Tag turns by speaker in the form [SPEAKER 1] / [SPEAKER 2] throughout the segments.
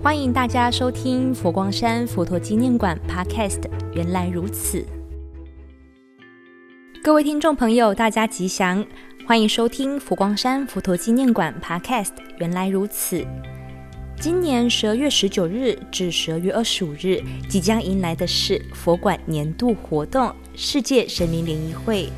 [SPEAKER 1] 欢迎大家收听佛光山佛陀纪念馆 Podcast。原来如此，各位听众朋友，大家吉祥，欢迎收听佛光山佛陀纪念馆 Podcast。原来如此，今年十二月十九日至十二月二十五日，即将迎来的是佛馆年度活动——世界神明联谊会。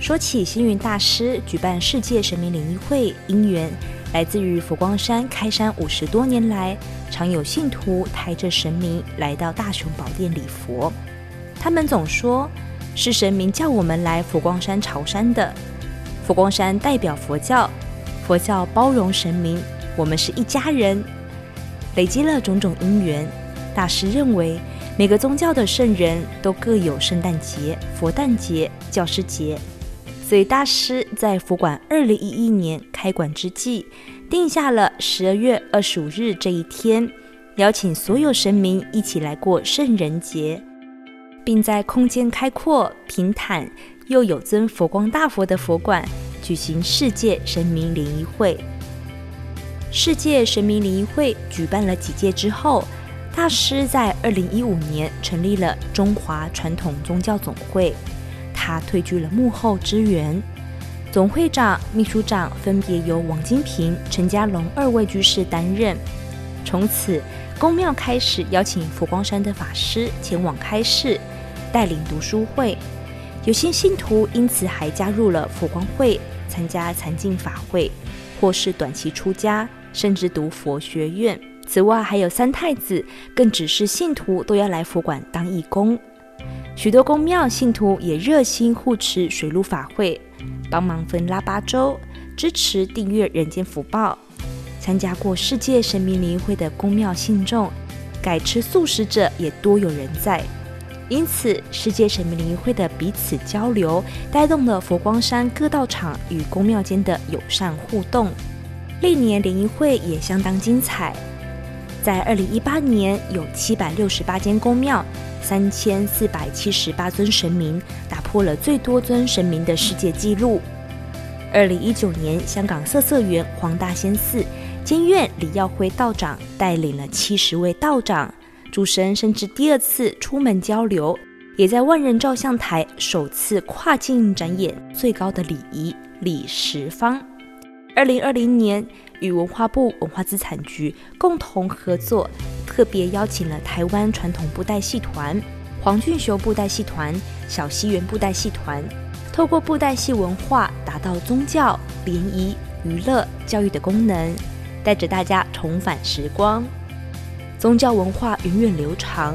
[SPEAKER 1] 说起星云大师举办世界神明联谊会，因缘。来自于佛光山开山五十多年来，常有信徒抬着神明来到大雄宝殿礼佛。他们总说，是神明叫我们来佛光山朝山的。佛光山代表佛教，佛教包容神明，我们是一家人。累积了种种因缘，大师认为每个宗教的圣人都各有圣诞节、佛诞节、教师节。所以大师在佛馆二零一一年开馆之际，定下了十二月二十五日这一天，邀请所有神明一起来过圣人节，并在空间开阔、平坦又有尊佛光大佛的佛馆举行世界神明联谊会。世界神明联谊会举办了几届之后，大师在二零一五年成立了中华传统宗教总会。他退居了幕后支援，总会长、秘书长分别由王金平、陈家龙二位居士担任。从此，宫庙开始邀请佛光山的法师前往开示，带领读书会。有些信徒因此还加入了佛光会，参加禅净法会，或是短期出家，甚至读佛学院。此外，还有三太子，更只是信徒都要来佛馆当义工。许多宫庙信徒也热心护持水陆法会，帮忙分拉八粥，支持订阅人间福报。参加过世界神明联谊会的宫庙信众，改吃素食者也多有人在。因此，世界神明联谊会的彼此交流，带动了佛光山各道场与宫庙间的友善互动。历年联谊会也相当精彩，在二零一八年有七百六十八间宫庙。三千四百七十八尊神明打破了最多尊神明的世界纪录。二零一九年，香港色色园黄大仙寺监院李耀辉道长带领了七十位道长主神，甚至第二次出门交流，也在万人照相台首次跨境展演最高的礼仪礼十方。二零二零年，与文化部文化资产局共同合作。特别邀请了台湾传统布袋戏团、黄俊雄布袋戏团、小西园布袋戏团，透过布袋戏文化，达到宗教、联谊、娱乐、教育的功能，带着大家重返时光。宗教文化源远流长，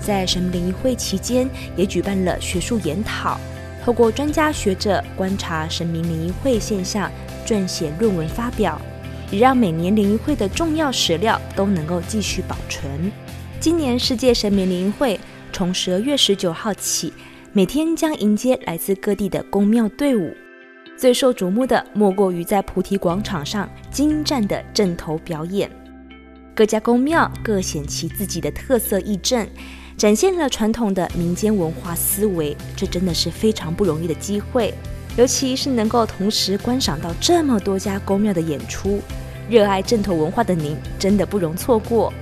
[SPEAKER 1] 在神明联谊会期间，也举办了学术研讨，透过专家学者观察神明联谊会现象，撰写论文发表。也让每年联谊会的重要史料都能够继续保存。今年世界神明联谊会从十二月十九号起，每天将迎接来自各地的宫庙队伍。最受瞩目的莫过于在菩提广场上精湛的阵头表演。各家宫庙各显其自己的特色义阵，展现了传统的民间文化思维。这真的是非常不容易的机会，尤其是能够同时观赏到这么多家宫庙的演出。热爱正头文化的您，真的不容错过。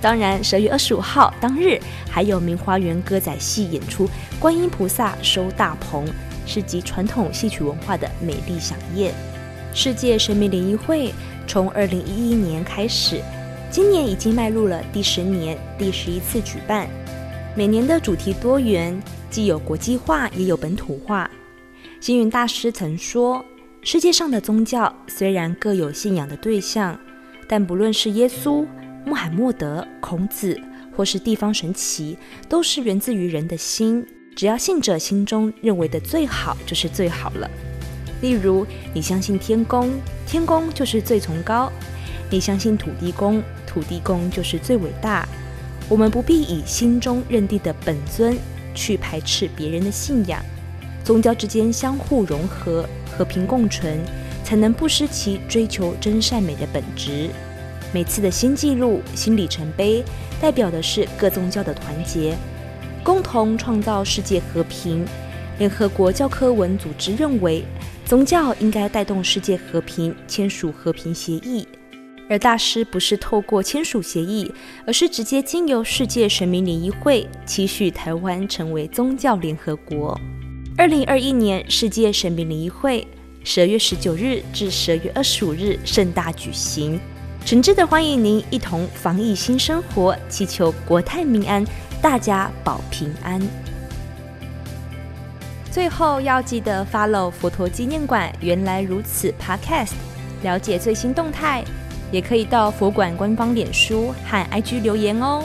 [SPEAKER 1] 当然，十二月二十五号当日，还有明花园歌仔戏演出《观音菩萨收大棚》，是集传统戏曲文化的美丽飨宴。世界神明联谊会从二零一一年开始，今年已经迈入了第十年，第十一次举办。每年的主题多元，既有国际化，也有本土化。星云大师曾说。世界上的宗教虽然各有信仰的对象，但不论是耶稣、穆罕默德、孔子，或是地方神奇，都是源自于人的心。只要信者心中认为的最好，就是最好了。例如，你相信天公，天公就是最崇高；你相信土地公，土地公就是最伟大。我们不必以心中认定的本尊去排斥别人的信仰，宗教之间相互融合。和平共存，才能不失其追求真善美的本质。每次的新纪录、新里程碑，代表的是各宗教的团结，共同创造世界和平。联合国教科文组织认为，宗教应该带动世界和平，签署和平协议。而大师不是透过签署协议，而是直接经由世界神明联谊会期许台湾成为宗教联合国。二零二一年世界神明联谊会十二月十九日至十二月二十五日盛大举行，诚挚的欢迎您一同防疫新生活，祈求国泰民安，大家保平安。最后要记得 follow 佛陀纪念馆，原来如此 Podcast，了解最新动态。也可以到佛馆官方脸书和 IG 留言哦。